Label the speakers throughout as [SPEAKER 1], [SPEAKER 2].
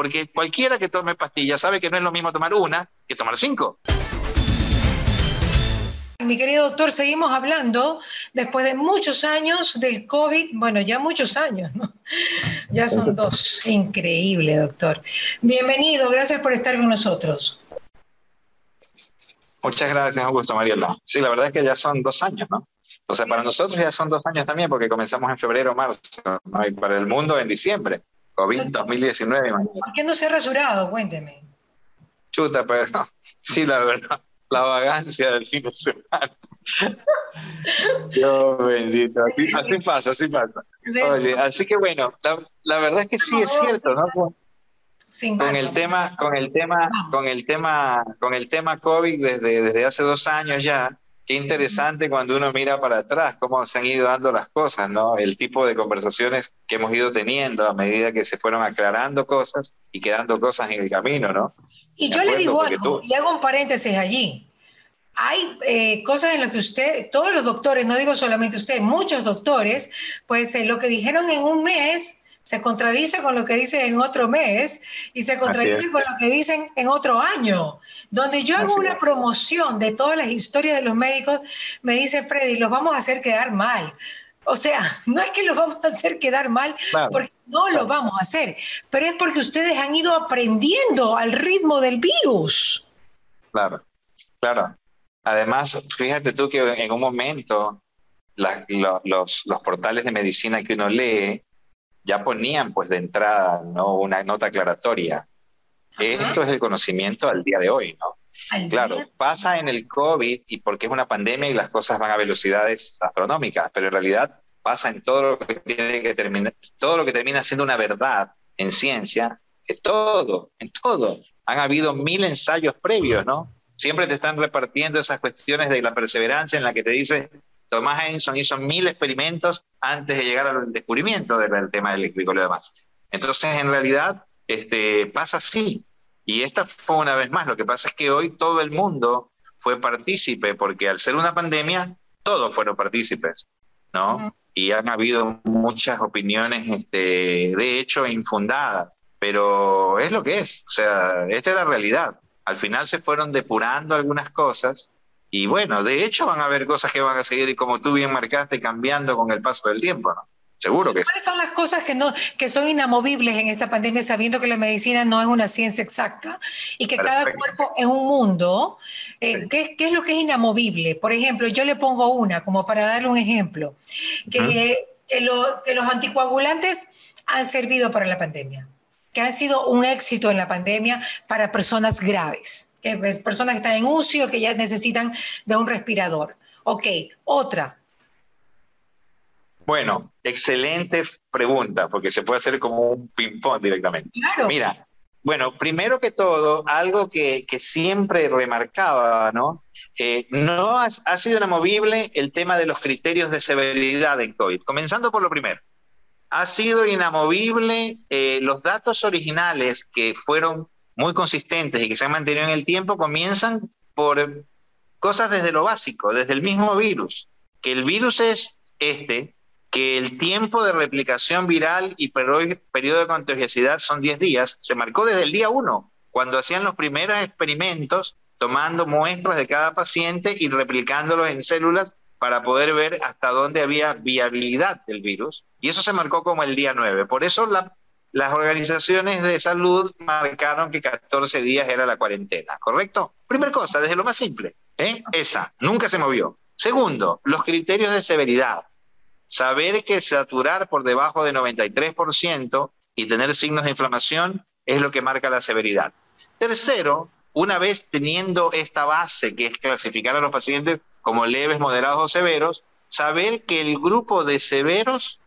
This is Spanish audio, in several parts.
[SPEAKER 1] porque cualquiera que tome pastillas sabe que no es lo mismo tomar una que tomar cinco.
[SPEAKER 2] Mi querido doctor, seguimos hablando después de muchos años del COVID, bueno, ya muchos años, ¿no? Ya son dos. Increíble, doctor. Bienvenido, gracias por estar con nosotros.
[SPEAKER 1] Muchas gracias, Augusto Mariela. Sí, la verdad es que ya son dos años, ¿no? O sea, para nosotros ya son dos años también, porque comenzamos en febrero o marzo, ¿no? y para el mundo en diciembre. COVID 2019,
[SPEAKER 2] ¿Por qué no se ha rasurado? Cuénteme.
[SPEAKER 1] Chuta, pero sí, la verdad la vagancia del fin de semana. Dios bendito, así, pasa, así pasa. Oye, así que bueno, la, verdad es que sí es cierto, ¿no? Con, el tema, con el tema, con el tema, con el tema COVID desde, desde hace dos años ya, qué interesante cuando uno mira para atrás cómo se han ido dando las cosas, ¿no? El tipo de conversaciones que hemos ido teniendo a medida que se fueron aclarando cosas y quedando cosas en el camino, ¿no?
[SPEAKER 2] Y yo le digo algo, y hago un paréntesis allí. Hay eh, cosas en las que usted, todos los doctores, no digo solamente usted, muchos doctores, pues eh, lo que dijeron en un mes se contradice con lo que dicen en otro mes y se contradice con lo que dicen en otro año. Donde yo hago una promoción de todas las historias de los médicos, me dice Freddy, los vamos a hacer quedar mal. O sea, no es que los vamos a hacer quedar mal, porque no lo vamos a hacer, pero es porque ustedes han ido aprendiendo al ritmo del virus.
[SPEAKER 1] Claro, claro. Además, fíjate tú que en un momento los, portales de medicina que uno lee ya ponían pues de entrada ¿no? una nota aclaratoria. Esto es el conocimiento al día de hoy, ¿no? Claro, pasa en el COVID y porque es una pandemia y las cosas van a velocidades astronómicas, pero en realidad pasa en todo lo que tiene que terminar, todo lo que termina siendo una verdad en ciencia, en todo, en todo. Han habido mil ensayos previos, ¿no? Siempre te están repartiendo esas cuestiones de la perseverancia en la que te dice Tomás Edison hizo mil experimentos antes de llegar al descubrimiento del tema eléctrico y lo demás. Entonces, en realidad, este, pasa así. Y esta fue una vez más. Lo que pasa es que hoy todo el mundo fue partícipe, porque al ser una pandemia, todos fueron partícipes, ¿no? Y han habido muchas opiniones, este, de hecho, infundadas, pero es lo que es. O sea, esta es la realidad. Al final se fueron depurando algunas cosas y bueno, de hecho van a haber cosas que van a seguir, y como tú bien marcaste, cambiando con el paso del tiempo, ¿no? Seguro que
[SPEAKER 2] ¿Cuáles son las cosas que, no, que son inamovibles en esta pandemia, sabiendo que la medicina no es una ciencia exacta y que cada cuerpo es un mundo? Eh, ¿qué, es lo que es inamovible? Por ejemplo, yo le pongo una, como para darle un ejemplo, que, que, los, que los anticoagulantes han servido para la pandemia, que han sido un éxito en la pandemia para personas graves que personas que están en UCI o que ya necesitan de un respirador. Ok, otra.
[SPEAKER 1] Bueno, excelente pregunta, porque se puede hacer como un ping-pong directamente. Claro. Mira, bueno, primero que todo, algo que, que siempre remarcaba, ¿no? Eh, no ha, sido inamovible el tema de los criterios de severidad en COVID. Comenzando por lo primero. Ha sido inamovible eh, los datos originales que fueron muy consistentes y que se han mantenido en el tiempo comienzan por cosas desde lo básico, desde el mismo virus, que el virus es este, que el tiempo de replicación viral y periodo de contagiosidad son 10 días, se marcó desde el día 1, cuando hacían los primeros experimentos tomando muestras de cada paciente y replicándolos en células para poder ver hasta dónde había viabilidad del virus. Y eso se marcó como el día 9. Por eso la las organizaciones de salud marcaron que 14 días era la cuarentena, ¿correcto? Primera cosa, desde lo más simple, ¿eh? esa, nunca se movió. Segundo, los criterios de severidad. Saber que saturar por debajo de 93% y tener signos de inflamación es lo que marca la severidad. Tercero, una vez teniendo esta base, que es clasificar a los pacientes como leves, moderados o severos, saber que el grupo de severos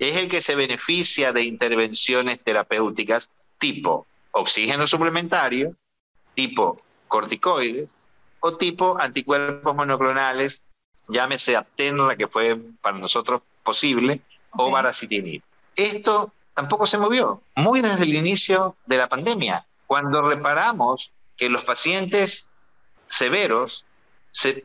[SPEAKER 1] es el que se beneficia de intervenciones terapéuticas tipo oxígeno suplementario, tipo corticoides o tipo anticuerpos monoclonales, llámese Aptenra, que fue para nosotros posible, o Baricitinib. Esto tampoco se movió, muy desde el inicio de la pandemia, cuando reparamos que los pacientes severos se...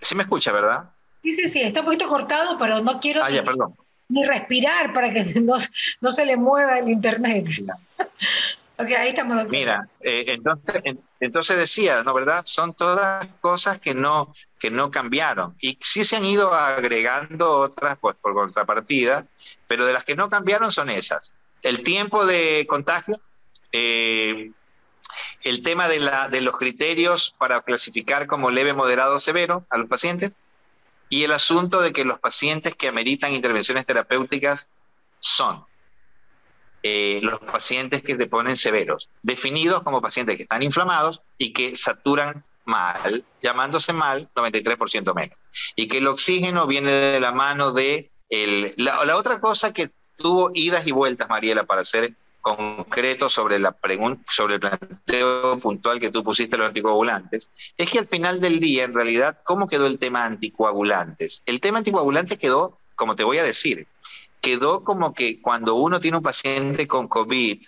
[SPEAKER 1] ¿Sí me escucha, verdad?
[SPEAKER 2] Sí, sí, sí, está un poquito cortado, pero no quiero...
[SPEAKER 1] Ah, ya, perdón
[SPEAKER 2] ni respirar para que no, no se le mueva el internet. ok, ahí estamos.
[SPEAKER 1] Mira, eh, entonces, entonces decía, ¿no verdad? Son todas cosas que no, que no cambiaron. Y sí se han ido agregando otras pues, por contrapartida, pero de las que no cambiaron son esas. El tiempo de contagio, eh, el tema de, la, de los criterios para clasificar como leve, moderado severo a los pacientes, y el asunto de que los pacientes que ameritan intervenciones terapéuticas son eh, los pacientes que te ponen severos, definidos como pacientes que están inflamados y que saturan mal, llamándose mal 93% menos. Y que el oxígeno viene de la mano de... El, la, la otra cosa que tuvo idas y vueltas, Mariela, para hacer concreto sobre la sobre el planteo puntual que tú pusiste los anticoagulantes, es que al final del día, en realidad, ¿cómo quedó el tema anticoagulantes? El tema anticoagulantes quedó, como te voy a decir, quedó como que cuando uno tiene un paciente con COVID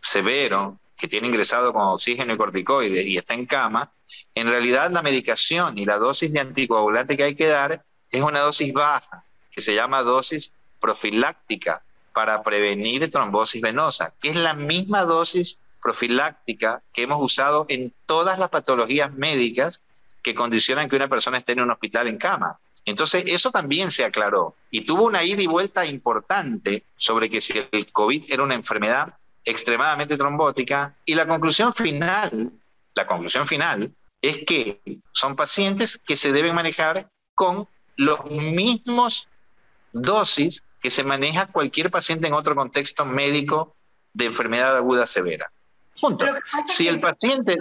[SPEAKER 1] severo, que tiene ingresado con oxígeno y corticoides y está en cama, en realidad la medicación y la dosis de anticoagulante que hay que dar es una dosis baja, que se llama dosis profiláctica para prevenir trombosis venosa, que es la misma dosis profiláctica que hemos usado en todas las patologías médicas que condicionan que una persona esté en un hospital en cama. Entonces, eso también se aclaró y tuvo una ida y vuelta importante sobre que si el COVID era una enfermedad extremadamente trombótica y la conclusión final, la conclusión final es que son pacientes que se deben manejar con los mismos dosis que se maneja cualquier paciente en otro contexto médico de enfermedad aguda severa. Punto. Si el paciente...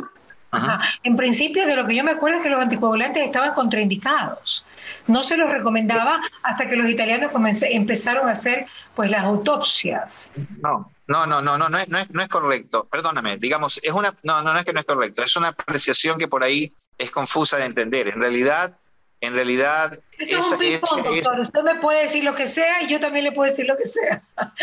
[SPEAKER 2] En principio, de lo que yo me acuerdo es que los anticoagulantes estaban contraindicados. No se los recomendaba hasta que los italianos empezaron a hacer pues las autopsias.
[SPEAKER 1] No, no, no, no, no, no es, no es, no es correcto. Perdóname, digamos, es una, no, no, no es que no es correcto, es una apreciación que por ahí es confusa de entender. En realidad, en realidad...
[SPEAKER 2] Esto es un ping-pong, doctor. Usted me puede decir lo que sea y yo también le puedo decir lo que sea.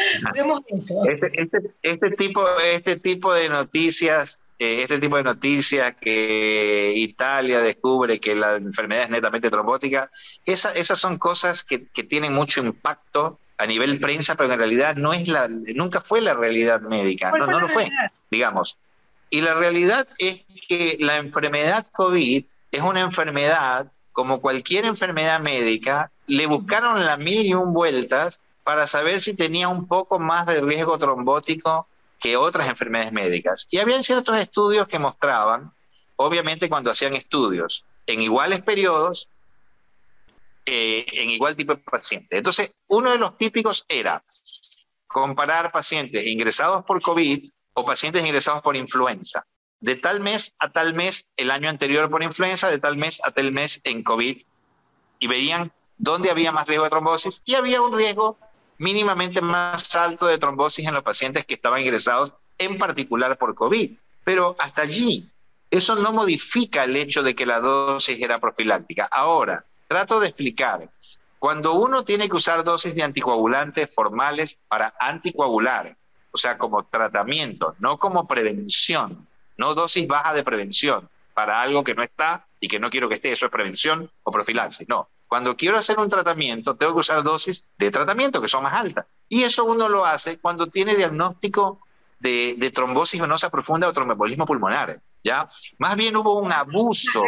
[SPEAKER 1] Este, este, este, tipo, este tipo de noticias, eh, este tipo de noticias que Italia descubre que la enfermedad es netamente trombótica, esa, esas son cosas que, que tienen mucho impacto a nivel prensa, pero en realidad no es la, nunca fue la realidad médica, no, no lo fue, digamos. Y la realidad es que la enfermedad COVID es una enfermedad como cualquier enfermedad médica, le buscaron la mil y un vueltas para saber si tenía un poco más de riesgo trombótico que otras enfermedades médicas. Y habían ciertos estudios que mostraban, obviamente cuando hacían estudios en iguales periodos, eh, en igual tipo de paciente. Entonces, uno de los típicos era comparar pacientes ingresados por COVID o pacientes ingresados por influenza de tal mes a tal mes el año anterior por influenza, de tal mes a tal mes en COVID, y veían dónde había más riesgo de trombosis y había un riesgo mínimamente más alto de trombosis en los pacientes que estaban ingresados, en particular por COVID. Pero hasta allí, eso no modifica el hecho de que la dosis era profiláctica. Ahora, trato de explicar. Cuando uno tiene que usar dosis de anticoagulantes formales para anticoagular, o sea, como tratamiento, no como prevención, no dosis baja de prevención para algo que no está y que no quiero que esté, eso es prevención o profilaxis, no. Cuando quiero hacer un tratamiento, tengo que usar dosis de tratamiento que son más altas. Y eso uno lo hace cuando tiene diagnóstico de, trombosis venosa profunda o tromboembolismo pulmonar. ¿ya? Más bien hubo un abuso.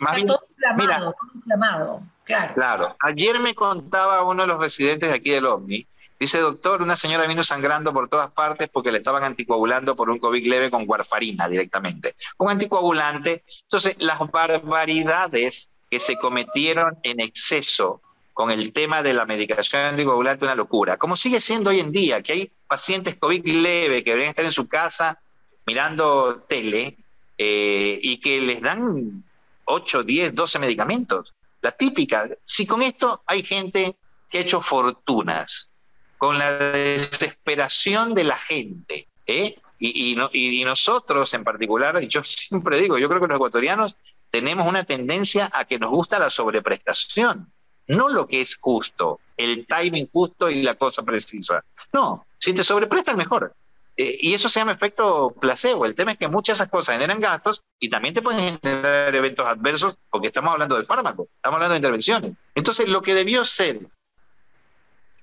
[SPEAKER 1] Más
[SPEAKER 2] bien, inflamado, inflamado, claro.
[SPEAKER 1] Claro. Ayer me contaba uno de los residentes de aquí del OVNI Dice, doctor, una señora vino sangrando por todas partes porque le estaban anticoagulando por un COVID leve con warfarina directamente. Un anticoagulante. Entonces, las barbaridades que se cometieron en exceso con el tema de la medicación anticoagulante, una locura. Como sigue siendo hoy en día, que hay pacientes COVID leve que deberían estar en su casa mirando tele eh, y que les dan 8, 10, 12 medicamentos. La típica. Si con esto hay gente que ha hecho fortunas, con la desesperación de la gente. ¿eh? Y, y, nosotros en particular, y yo siempre digo, yo creo que los ecuatorianos tenemos una tendencia a que nos gusta la sobreprestación, no lo que es justo, el timing justo y la cosa precisa. No, si te sobreprestan mejor. Eh, y eso se llama efecto placebo. El tema es que muchas de esas cosas generan gastos y también te pueden generar eventos adversos porque estamos hablando de fármaco, estamos hablando de intervenciones. Entonces, lo que debió ser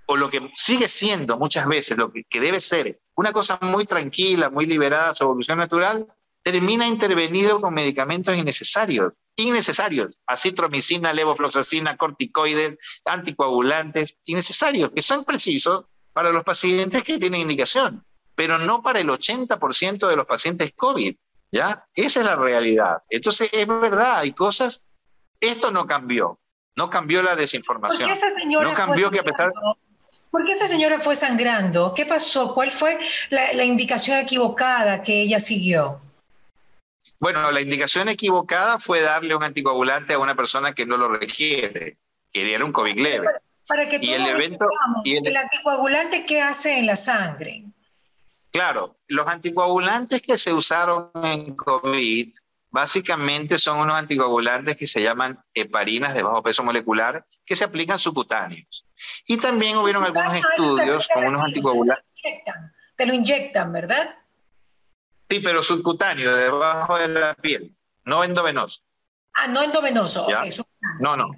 [SPEAKER 1] o lo que sigue siendo muchas veces, lo que, debe ser una cosa muy tranquila, muy liberada, su evolución natural, termina intervenido con medicamentos innecesarios, innecesarios, acitromicina, levofloxacina, corticoides, anticoagulantes, innecesarios, que son precisos para los pacientes que tienen indicación, pero no para el 80% de los pacientes COVID, ¿ya? Esa es la realidad. Entonces, es verdad, hay cosas, esto no cambió, no cambió la desinformación. ¿Por qué esa señora no cambió que a pesar...
[SPEAKER 2] ¿Por qué esa señora fue sangrando? ¿Qué pasó? ¿Cuál fue la indicación equivocada que ella siguió?
[SPEAKER 1] Bueno, la indicación equivocada fue darle un anticoagulante a una persona que no lo requiere, que diera un COVID leve.
[SPEAKER 2] Para, que y el evento y el, anticoagulante qué hace en la sangre.
[SPEAKER 1] Claro, los anticoagulantes que se usaron en COVID básicamente son unos anticoagulantes que se llaman heparinas de bajo peso molecular que se aplican subcutáneos. Y también hubieron algunos estudios con unos anticoagulantes.
[SPEAKER 2] Te lo inyectan, ¿verdad?
[SPEAKER 1] Sí, pero subcutáneo, debajo de la piel, no endovenoso.
[SPEAKER 2] Ah, no endovenoso,
[SPEAKER 1] No, no,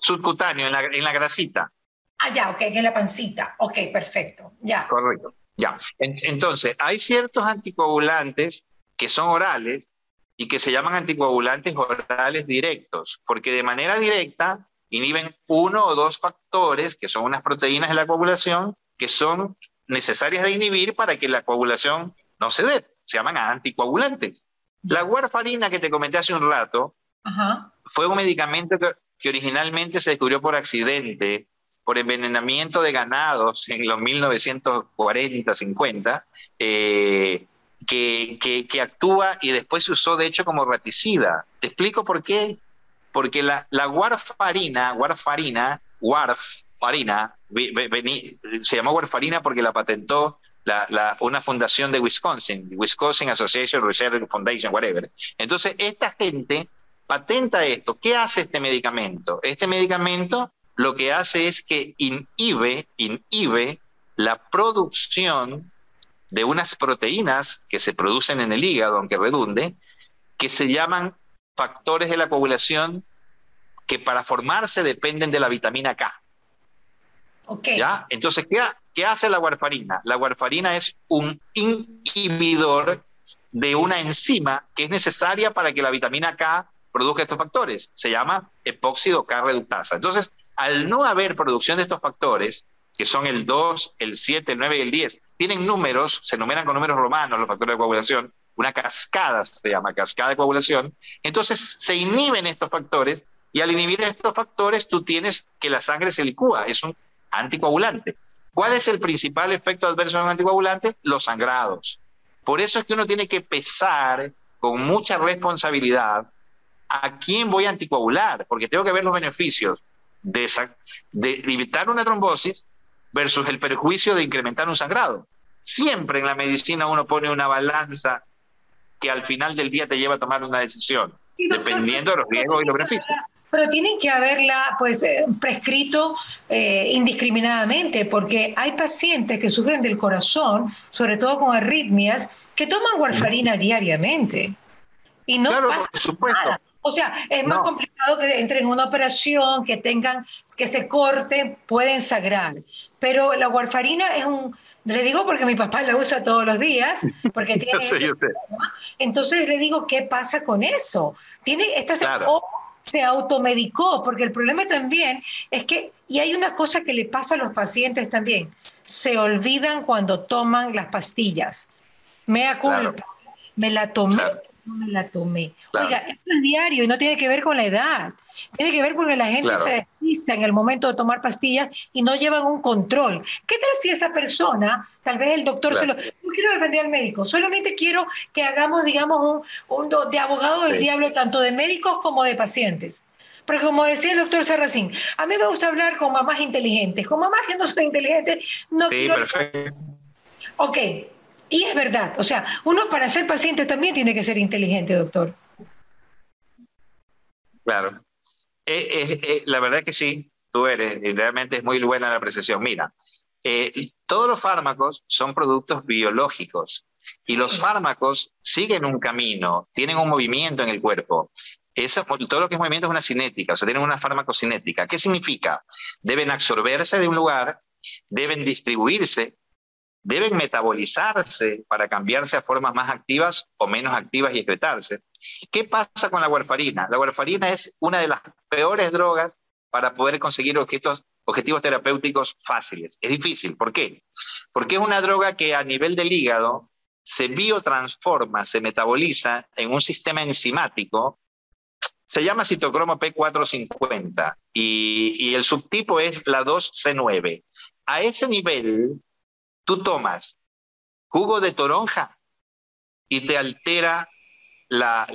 [SPEAKER 1] subcutáneo, en la, en la grasita.
[SPEAKER 2] Ah, ya, ok, en la pancita. Ok, perfecto, ya.
[SPEAKER 1] Correcto, ya. entonces, hay ciertos anticoagulantes que son orales y que se llaman anticoagulantes orales directos, porque de manera directa inhiben uno o dos factores, que son unas proteínas de la coagulación, que son necesarias de inhibir para que la coagulación no se dé, se llaman anticoagulantes. La warfarina que te comenté hace un rato fue un medicamento que, originalmente se descubrió por accidente, por envenenamiento de ganados en los 1940-50, eh, que, que, actúa y después se usó de hecho como raticida. Te explico por qué. Porque la, warfarina, warfarina, warfarina, se llamó warfarina porque la patentó una fundación de Wisconsin, Wisconsin Association Research Foundation, whatever. Entonces, esta gente patenta esto. ¿Qué hace este medicamento? Este medicamento lo que hace es que inhibe, inhibe la producción de unas proteínas que se producen en el hígado, aunque redunde, que se llaman factores de la coagulación que para formarse dependen de la vitamina K. Okay. ¿Ya? Entonces, ¿qué, ¿Qué hace la warfarina? La warfarina es un inhibidor de una enzima que es necesaria para que la vitamina K produzca estos factores. Se llama epóxido K reductasa. Entonces, al no haber producción de estos factores, que son el 2, el 7, el 9 y el 10, tienen números, se numeran con números romanos los factores de coagulación, una cascada se llama cascada de coagulación, entonces se inhiben estos factores y al inhibir estos factores tú tienes que la sangre se licúa, es un anticoagulante. ¿Cuál es el principal efecto adverso de un anticoagulante? Los sangrados. Por eso es que uno tiene que pesar con mucha responsabilidad a quién voy a anticoagular, porque tengo que ver los beneficios de, de evitar una trombosis versus el perjuicio de incrementar un sangrado. Siempre en la medicina uno pone una balanza que al final del día te lleva a tomar una decisión, dependiendo de los riesgos y los beneficios.
[SPEAKER 2] pero tienen que haberla pues eh, prescrito eh, indiscriminadamente, porque hay pacientes que sufren del corazón, sobre todo con arritmias, que toman warfarina diariamente. Y no pasa nada. O sea, es más complicado que entren en una operación, que tengan, que se corte, pueden sagrar. Pero la warfarina es un, le digo porque mi papá la usa todos los días, porque tiene Entonces le digo, ¿qué pasa con eso? Tiene, esta claro se automedicó, porque el problema también es que, y hay una cosa que le pasa a los pacientes también, se olvidan cuando toman las pastillas. Me da culpa, me la tomé, no me la tomé. Oiga, esto es diario y no tiene que ver con la edad. Tiene que ver porque la gente se despista en el momento de tomar pastillas y no llevan un control. ¿Qué tal si esa persona, tal vez el doctor se lo... No quiero defender al médico, solamente quiero que hagamos, digamos, un, un de abogado del diablo, tanto de médicos como de pacientes. Porque como decía el doctor Serracín, a mí me gusta hablar con mamás inteligentes. Con mamás que no son inteligentes, no sí, quiero... Perfecto. Ok, y es verdad, o sea, uno para ser paciente también tiene que ser inteligente, doctor.
[SPEAKER 1] Claro. Eh, eh, eh, la verdad que sí, tú eres, y realmente es muy buena la apreciación. Mira, todos los fármacos son productos biológicos y los fármacos siguen un camino, tienen un movimiento en el cuerpo. todo lo que es movimiento es una cinética, o sea, tienen una farmacocinética. ¿Qué significa? Deben absorberse de un lugar, deben distribuirse, deben metabolizarse para cambiarse a formas más activas o menos activas y excretarse. ¿Qué pasa con la warfarina? La warfarina es una de las peores drogas para poder conseguir objetivos terapéuticos fáciles. Es difícil. ¿Por qué? Porque es una droga que a nivel del hígado se biotransforma, se metaboliza en un sistema enzimático. Se llama citocromo P450 y, y el subtipo es la 2C9. A ese nivel, tú tomas jugo de toronja y te altera la,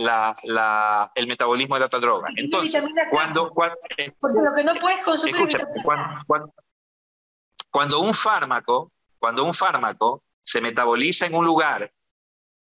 [SPEAKER 1] la, el metabolismo de la otra droga. Entonces, cuando,
[SPEAKER 2] Porque lo que no puedes consumir
[SPEAKER 1] cuando, cuando, un fármaco, cuando un fármaco se metaboliza en un lugar,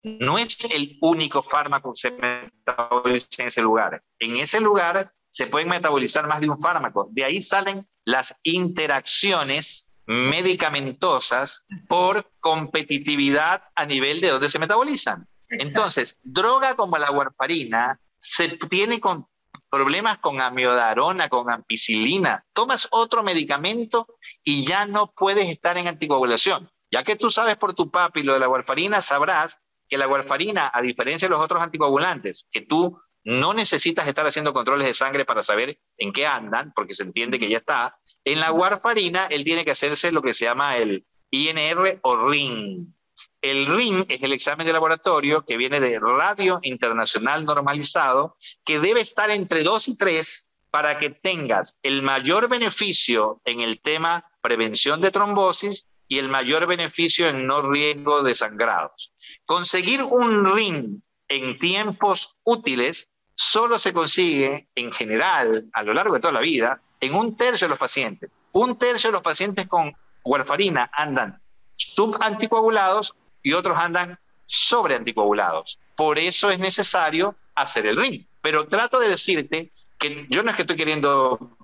[SPEAKER 1] no es el único fármaco que se metaboliza en ese lugar. En ese lugar se pueden metabolizar más de un fármaco. De ahí salen las interacciones medicamentosas por competitividad a nivel de donde se metabolizan. Entonces, droga como la warfarina se tiene con problemas con amiodarona, con ampicilina. Tomas otro medicamento y ya no puedes estar en anticoagulación. Ya que tú sabes por tu papi lo de la warfarina, sabrás que la warfarina, a diferencia de los otros anticoagulantes, que tú no necesitas estar haciendo controles de sangre para saber en qué andan, porque se entiende que ya está. En la warfarina, él tiene que hacerse lo que se llama el INR o RIN. El RIN es el examen de laboratorio que viene de Radio Internacional Normalizado, que debe estar entre 2 y 3 para que tengas el mayor beneficio en el tema prevención de trombosis y el mayor beneficio en no riesgo de sangrados. Conseguir un RIN en tiempos útiles solo se consigue en general a lo largo de toda la vida en un tercio de los pacientes. Un tercio de los pacientes con warfarina andan subanticoagulados y otros andan sobreanticoagulados. Por eso es necesario hacer el ring. Pero trato de decirte que yo no es que estoy queriendo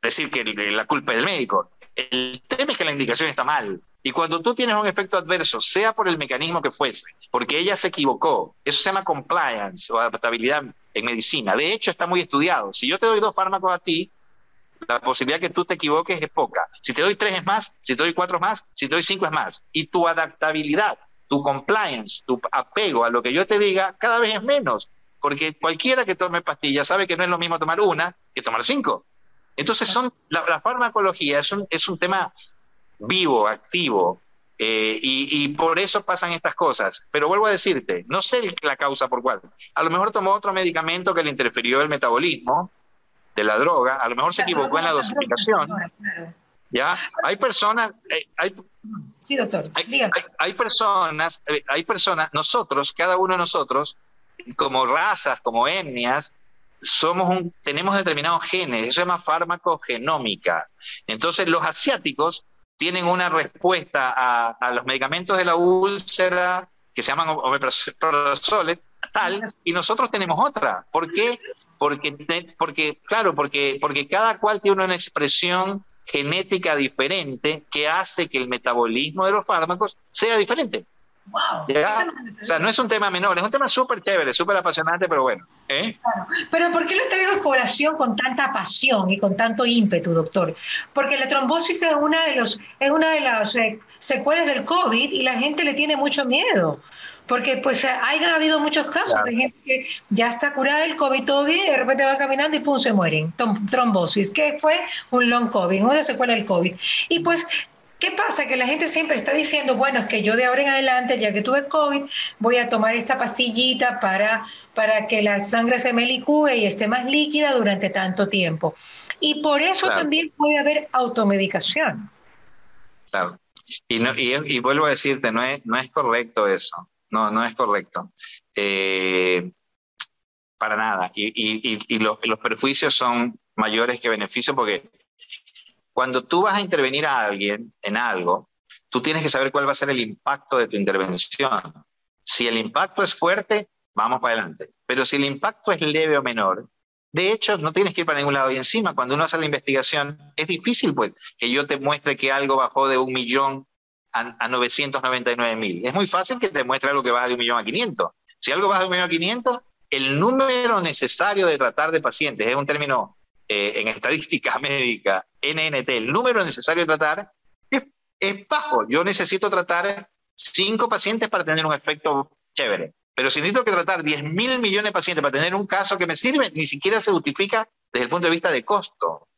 [SPEAKER 1] decir que la culpa es del médico. El tema es que la indicación está mal. Y cuando tú tienes un efecto adverso, sea por el mecanismo que fuese, porque ella se equivocó, eso se llama compliance o adaptabilidad en medicina. De hecho, está muy estudiado. Si yo te doy dos fármacos a ti, la posibilidad que tú te equivoques es poca. Si te doy tres es más, si te doy cuatro es más, si te doy cinco es más. Y tu adaptabilidad, tu compliance, tu apego a lo que yo te diga, cada vez es menos. Porque cualquiera que tome pastillas sabe que no es lo mismo tomar una que tomar cinco. Entonces, son, la, farmacología es un, es un tema vivo, activo, eh, y, por eso pasan estas cosas. Pero vuelvo a decirte, no sé la causa por cuál. A lo mejor tomó otro medicamento que le interfirió el metabolismo de la droga, a lo mejor se equivocó en la dosificación. ¿Ya? Hay personas, eh, hay,
[SPEAKER 2] sí, doctor,
[SPEAKER 1] hay, personas, eh, hay personas, nosotros, cada uno de nosotros, como razas, como etnias, somos un, tenemos determinados genes, eso se llama farmacogenómica. Entonces, los asiáticos tienen una respuesta a, los medicamentos de la úlcera que se llaman omeprazoles, tal, y nosotros tenemos otra. ¿Por qué? Porque, porque claro, porque, porque cada cual tiene una expresión genética diferente que hace que el metabolismo de los fármacos sea diferente.
[SPEAKER 2] Wow.
[SPEAKER 1] o sea, no es un tema menor, es un tema súper chévere, súper apasionante, pero bueno. ¿eh?
[SPEAKER 2] Pero ¿por qué lo traigo en población con tanta pasión y con tanto ímpetu, doctor? Porque la trombosis es una de, los, es una de las eh, secuelas del COVID y la gente le tiene mucho miedo. Porque pues hay habido muchos casos de gente que ya está curada del COVID, todo bien, y de repente va caminando y pum, se mueren. Trombosis, que fue un long COVID, una secuela del COVID. Y pues ¿Qué pasa? Que la gente siempre está diciendo, bueno, es que yo de ahora en adelante, ya que tuve COVID, voy a tomar esta pastillita para, para que la sangre se me licúe y esté más líquida durante tanto tiempo. Y por eso también puede haber automedicación.
[SPEAKER 1] Claro. Y, no, y, vuelvo a decirte, no es, no es correcto eso. No, no es correcto. Eh, para nada. Y, y, y los, los perjuicios son mayores que beneficios porque cuando tú vas a intervenir a alguien en algo, tú tienes que saber cuál va a ser el impacto de tu intervención. Si el impacto es fuerte, vamos para adelante. Pero si el impacto es leve o menor, de hecho, no tienes que ir para ningún lado. Y encima, cuando uno hace la investigación, es difícil pues, que yo te muestre que algo bajó de un millón a, a 999 mil. Es muy fácil que te muestre algo que baja de un millón a 500. Si algo baja de un millón a 500, el número necesario de tratar de pacientes, es un término eh, en estadística médica, NNT, el número necesario de tratar es, es bajo. Yo necesito tratar cinco pacientes para tener un efecto chévere. Pero si necesito que tratar 10 mil millones de pacientes para tener un caso que me sirve, ni siquiera se justifica desde el punto de vista de costo.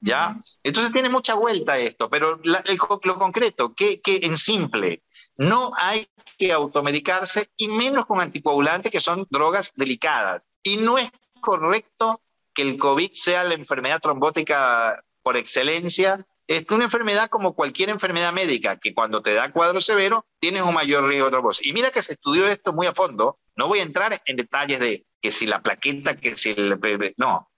[SPEAKER 1] ¿Ya? Entonces tiene mucha vuelta esto, pero lo concreto, que, que en simple, no hay que automedicarse y menos con anticoagulantes que son drogas delicadas. Y no es correcto que el COVID sea la enfermedad trombótica por excelencia. Es una enfermedad como cualquier enfermedad médica, que cuando te da cuadro severo tienes un mayor riesgo de trombosis. Y mira que se estudió esto muy a fondo. No voy a entrar en detalles de que si la plaqueta, que si el... No,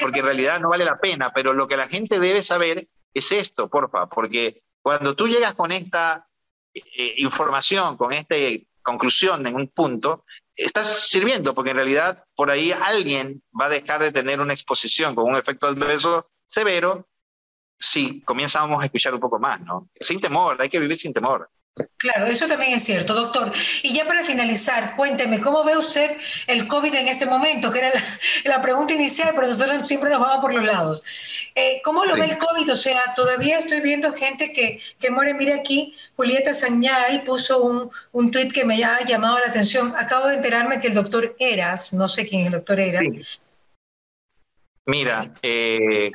[SPEAKER 1] porque en realidad no vale la pena, pero lo que la gente debe saber es esto, porfa, porque cuando tú llegas con esta eh, información, con esta conclusión en un punto, estás sirviendo, porque en realidad por ahí alguien va a dejar de tener una exposición con un efecto adverso severo si comenzamos a escuchar un poco más, ¿no? Sin temor, hay que vivir sin temor.
[SPEAKER 2] Claro, eso también es cierto, doctor. Y ya para finalizar, cuénteme, ¿cómo ve usted el COVID en este momento? Que era la, pregunta inicial, pero nosotros siempre nos vamos por los lados. Eh, ¿Cómo lo ve el COVID? O sea, todavía estoy viendo gente que, que muere. Mire aquí, Julieta Sañay puso un, un tuit que me ha llamado la atención. Acabo de enterarme que el doctor Eras, no sé quién es el doctor Eras.
[SPEAKER 1] Mira, eh,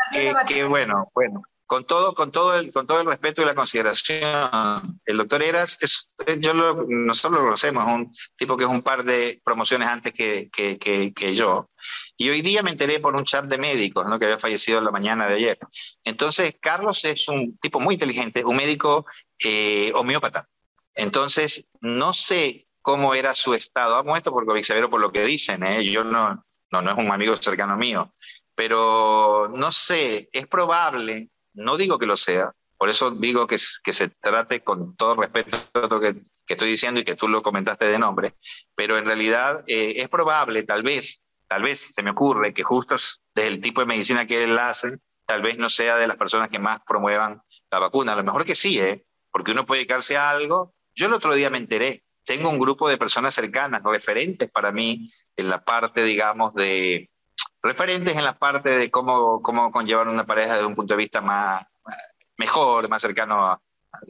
[SPEAKER 1] qué bueno, bueno con todo, con todo el, con todo el respeto y la consideración, el doctor Eras, es, yo lo, nosotros lo conocemos, un tipo que es un par de promociones antes que, que, que, yo. Y hoy día me enteré por un chat de médicos, ¿no? que había fallecido en la mañana de ayer. Entonces, Carlos es un tipo muy inteligente, un médico eh, homeópata. Entonces, no sé cómo era su estado. Vamos esto por severo por lo que dicen, ¿eh? yo no, no, no es un amigo cercano mío, pero no sé, es probable no digo que lo sea, por eso digo que, que se trate con todo respeto a lo que, estoy diciendo y que tú lo comentaste de nombre, pero en realidad eh, es probable, tal vez, tal vez se me ocurre que justo desde el tipo de medicina que él hace, tal vez no sea de las personas que más promuevan la vacuna. A lo mejor que sí, ¿eh? porque uno puede dedicarse a algo. Yo el otro día me enteré, tengo un grupo de personas cercanas, referentes para mí en la parte, digamos, de, referentes en la parte de cómo, cómo conllevar una pareja desde un punto de vista más mejor, más cercano a,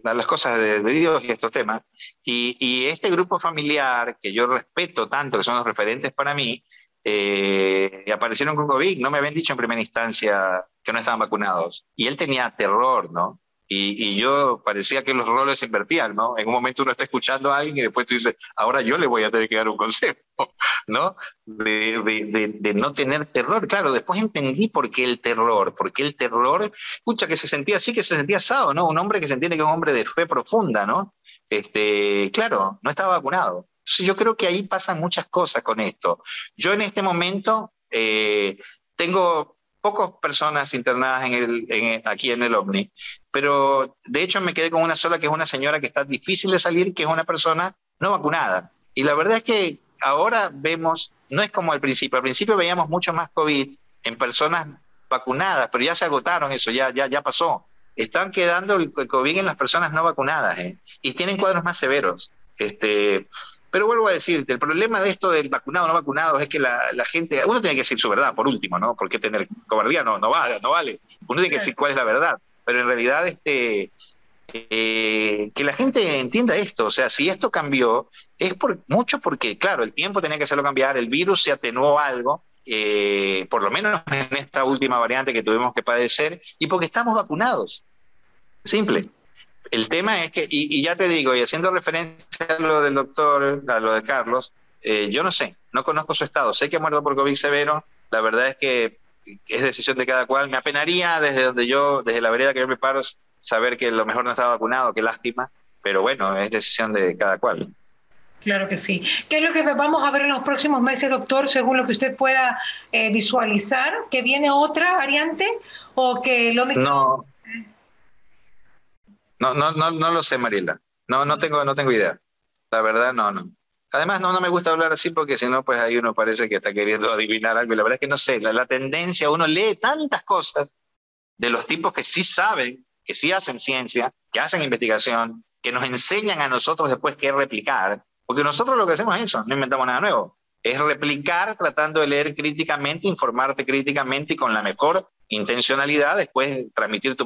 [SPEAKER 1] las cosas de, Dios y estos temas. Y, y, este grupo familiar, que yo respeto tanto, que son los referentes para mí, eh, aparecieron con COVID, no me habían dicho en primera instancia que no estaban vacunados. Y él tenía terror, ¿no? Y, yo parecía que los roles se invertían, ¿no? En un momento uno está escuchando a alguien y después tú dices, ahora yo le voy a tener que dar un consejo, ¿no? De, de, de, no tener terror. Claro, después entendí por qué el terror, porque el terror, escucha, que se sentía así, que se sentía asado, ¿no? Un hombre que se entiende que es un hombre de fe profunda, ¿no? Este, claro, no estaba vacunado. Yo creo que ahí pasan muchas cosas con esto. Yo en este momento eh, tengo pocas personas internadas en el, aquí en el OVNI, pero de hecho me quedé con una sola que es una señora que está difícil de salir, que es una persona no vacunada. Y la verdad es que ahora vemos, no es como al principio, al principio veíamos mucho más COVID en personas vacunadas, pero ya se agotaron eso, ya, ya, ya pasó. Están quedando el COVID en las personas no vacunadas ¿eh? y tienen cuadros más severos. Este, pero vuelvo a decirte, el problema de esto del vacunado o no vacunado es que la, gente, uno tiene que decir su verdad, por último, ¿no? Porque tener cobardía no, no, va, no vale. Uno tiene que decir cuál es la verdad. Pero en realidad, este, eh, que la gente entienda esto. O sea, si esto cambió, es por mucho porque, claro, el tiempo tenía que hacerlo cambiar, el virus se atenuó algo, eh, por lo menos en esta última variante que tuvimos que padecer, y porque estamos vacunados. Simple. El tema es que, y, ya te digo, y haciendo referencia a lo del doctor, a lo de Carlos, eh, yo no sé, no conozco su estado, sé que ha muerto por COVID severo, la verdad es que es decisión de cada cual, me apenaría desde donde yo, desde la vereda que yo me paro, saber que lo mejor no estaba vacunado, qué lástima, pero bueno, es decisión de cada cual.
[SPEAKER 2] Claro que sí. ¿Qué es lo que vamos a ver en los próximos meses, doctor, según lo que usted pueda eh, visualizar? ¿Que viene otra variante o que lo
[SPEAKER 1] No, no, no, no, no lo sé, Mariela. No, no tengo, no tengo idea. La verdad, no, no. Además, no, no me gusta hablar así porque si no, pues ahí uno parece que está queriendo adivinar algo. Y la verdad es que no sé, la, tendencia, uno lee tantas cosas de los tipos que sí saben, que sí hacen ciencia, que hacen investigación, que nos enseñan a nosotros después qué replicar, porque nosotros lo que hacemos es eso, no inventamos nada nuevo. es replicar tratando de leer críticamente, informarte críticamente y con la mejor intencionalidad después transmitir tu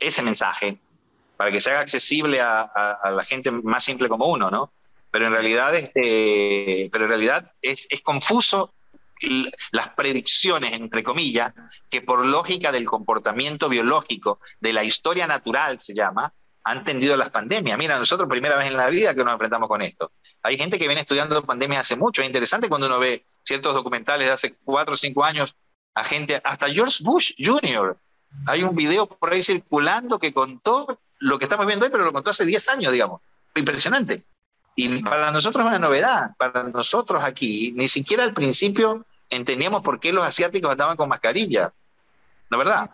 [SPEAKER 1] ese mensaje para que se haga accesible a, la gente más simple como uno, ¿no? Pero en realidad, este, pero en realidad es, es confuso las predicciones, entre comillas, que por lógica del comportamiento biológico, de la historia natural se llama, han tendido las pandemias. Mira, nosotros primera vez en la vida que nos enfrentamos con esto. Hay gente que viene estudiando pandemias hace mucho. Es interesante cuando uno ve ciertos documentales de hace cuatro o cinco años a gente, hasta George Bush Jr. Hay un video por ahí circulando que contó lo que estamos viendo hoy, pero lo contó hace 10 años, digamos. Impresionante. Y para nosotros es una novedad. Para nosotros aquí, ni siquiera al principio entendíamos por qué los asiáticos andaban con mascarilla. ¿No verdad?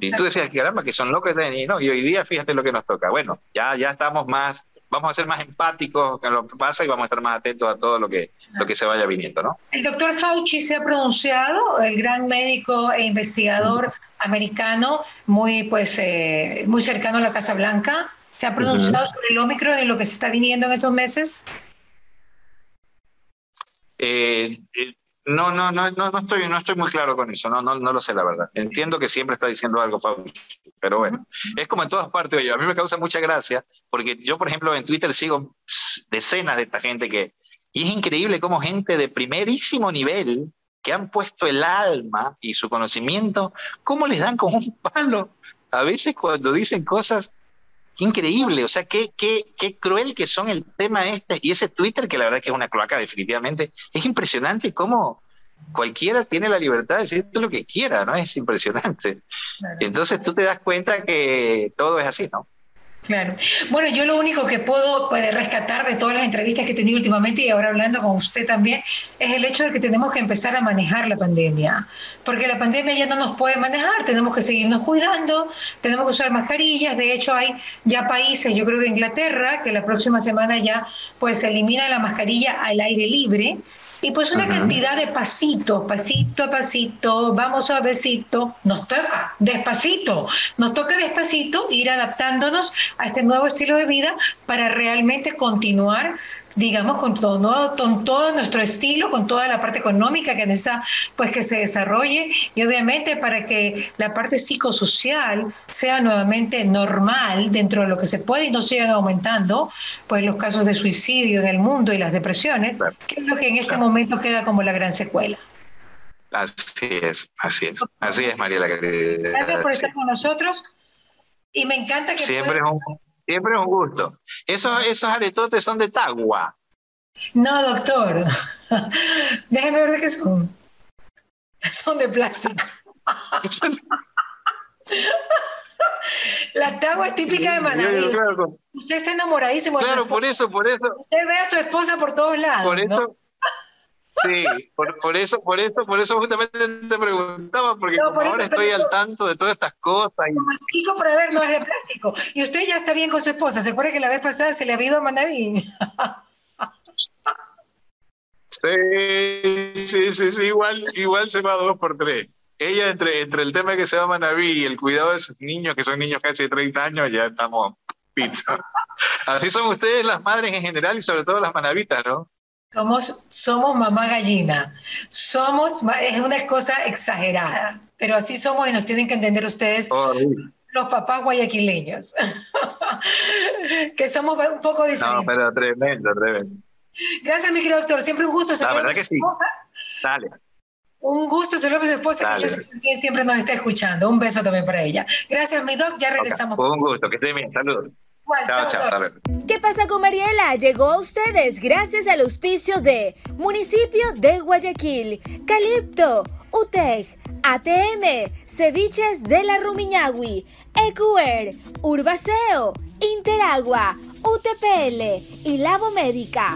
[SPEAKER 1] Y tú decías, caramba, que son locos. Y, no, y hoy día fíjate lo que nos toca. Bueno, ya, ya estamos más, vamos a ser más empáticos con lo que pasa y vamos a estar más atentos a todo lo que, lo que se vaya viniendo, ¿no?
[SPEAKER 2] El doctor Fauci se ha pronunciado, el gran médico e investigador americano, muy, pues, eh, muy cercano a la Casa Blanca. ¿Se ha pronunciado sobre el Omicron y lo que se está viniendo en estos meses?
[SPEAKER 1] Eh, eh no, no, no, no, no estoy, no estoy muy claro con eso, no, no, no lo sé la verdad. Entiendo que siempre está diciendo algo Fauci, pero bueno, es como en todas partes. Oye, a mí me causa mucha gracia porque yo, por ejemplo, en Twitter sigo decenas de esta gente que y es increíble cómo gente de primerísimo nivel que han puesto el alma y su conocimiento, cómo les dan como un palo a veces cuando dicen cosas increíbles. O sea, qué, qué, qué cruel que son el tema este y ese Twitter, que la verdad que es una cloaca definitivamente. Es impresionante cómo cualquiera tiene la libertad de decir lo que quiera, ¿no? Es impresionante. Entonces tú te das cuenta que todo es así, ¿no?
[SPEAKER 2] Claro. Bueno, yo lo único que puedo rescatar de todas las entrevistas que he tenido últimamente y ahora hablando con usted también es el hecho de que tenemos que empezar a manejar la pandemia, porque la pandemia ya no nos puede manejar, tenemos que seguirnos cuidando, tenemos que usar mascarillas, de hecho hay ya países, yo creo que Inglaterra, que la próxima semana ya pues elimina la mascarilla al aire libre, y pues una cantidad de pasitos, pasito a pasito, vamos a besito, nos toca despacito, nos toca despacito ir adaptándonos a este nuevo estilo de vida para realmente continuar digamos, con todo, con todo nuestro estilo, con toda la parte económica que necesita pues que se desarrolle y obviamente para que la parte psicosocial sea nuevamente normal dentro de lo que se puede y no sigan aumentando pues los casos de suicidio en el mundo y las depresiones, que es lo que en este momento queda como la gran secuela.
[SPEAKER 1] Así es, así es, así es María la querida.
[SPEAKER 2] Gracias por estar con nosotros y me encanta que...
[SPEAKER 1] Siempre es un Siempre es un gusto. Esos, esos aretotes son de Tagua.
[SPEAKER 2] No, doctor. Déjenme ver de qué son. Son de plástico. La tagua es típica de Manaví. Usted está enamoradísimo.
[SPEAKER 1] Claro, por eso, por eso.
[SPEAKER 2] Usted ve a su esposa por todos lados.
[SPEAKER 1] Por eso, Sí, por, eso, por eso, por eso justamente te preguntaba, porque como ahora estoy al tanto de todas estas cosas.
[SPEAKER 2] Y... Ver, no es de plástico. Y usted ya está bien con su esposa. ¿Se acuerda que la vez pasada se le había ido a Manaví?
[SPEAKER 1] Sí, sí, sí, sí, igual, igual se va dos por tres. Ella, entre, entre el tema que se va a Manaví y el cuidado de sus niños, que son niños casi de 30 años, ya estamos pizza. Así son ustedes las madres en general y sobre todo las manavitas, ¿no?
[SPEAKER 2] Somos, somos mamá gallina. Somos, es una cosa exagerada, pero así somos y nos tienen que entender ustedes, los papás guayaquileños, que somos un poco diferentes.
[SPEAKER 1] No, pero tremendo, tremendo.
[SPEAKER 2] Gracias, mi querido doctor. Siempre un gusto
[SPEAKER 1] saludar a su esposa. Dale.
[SPEAKER 2] Un gusto saludar a su esposa, que yo siempre, siempre nos está escuchando. Un beso también para ella. Gracias, mi doc. Ya regresamos.
[SPEAKER 1] Un gusto, que esté bien. Saludos.
[SPEAKER 3] ¿Qué pasa con Mariela? Llegó a ustedes gracias al auspicio de Municipio de Guayaquil, Calipto, UTEC, ATM, Ceviches de la Rumiñahui, EQR, Urbaceo, Interagua, UTPL y Labo Médica.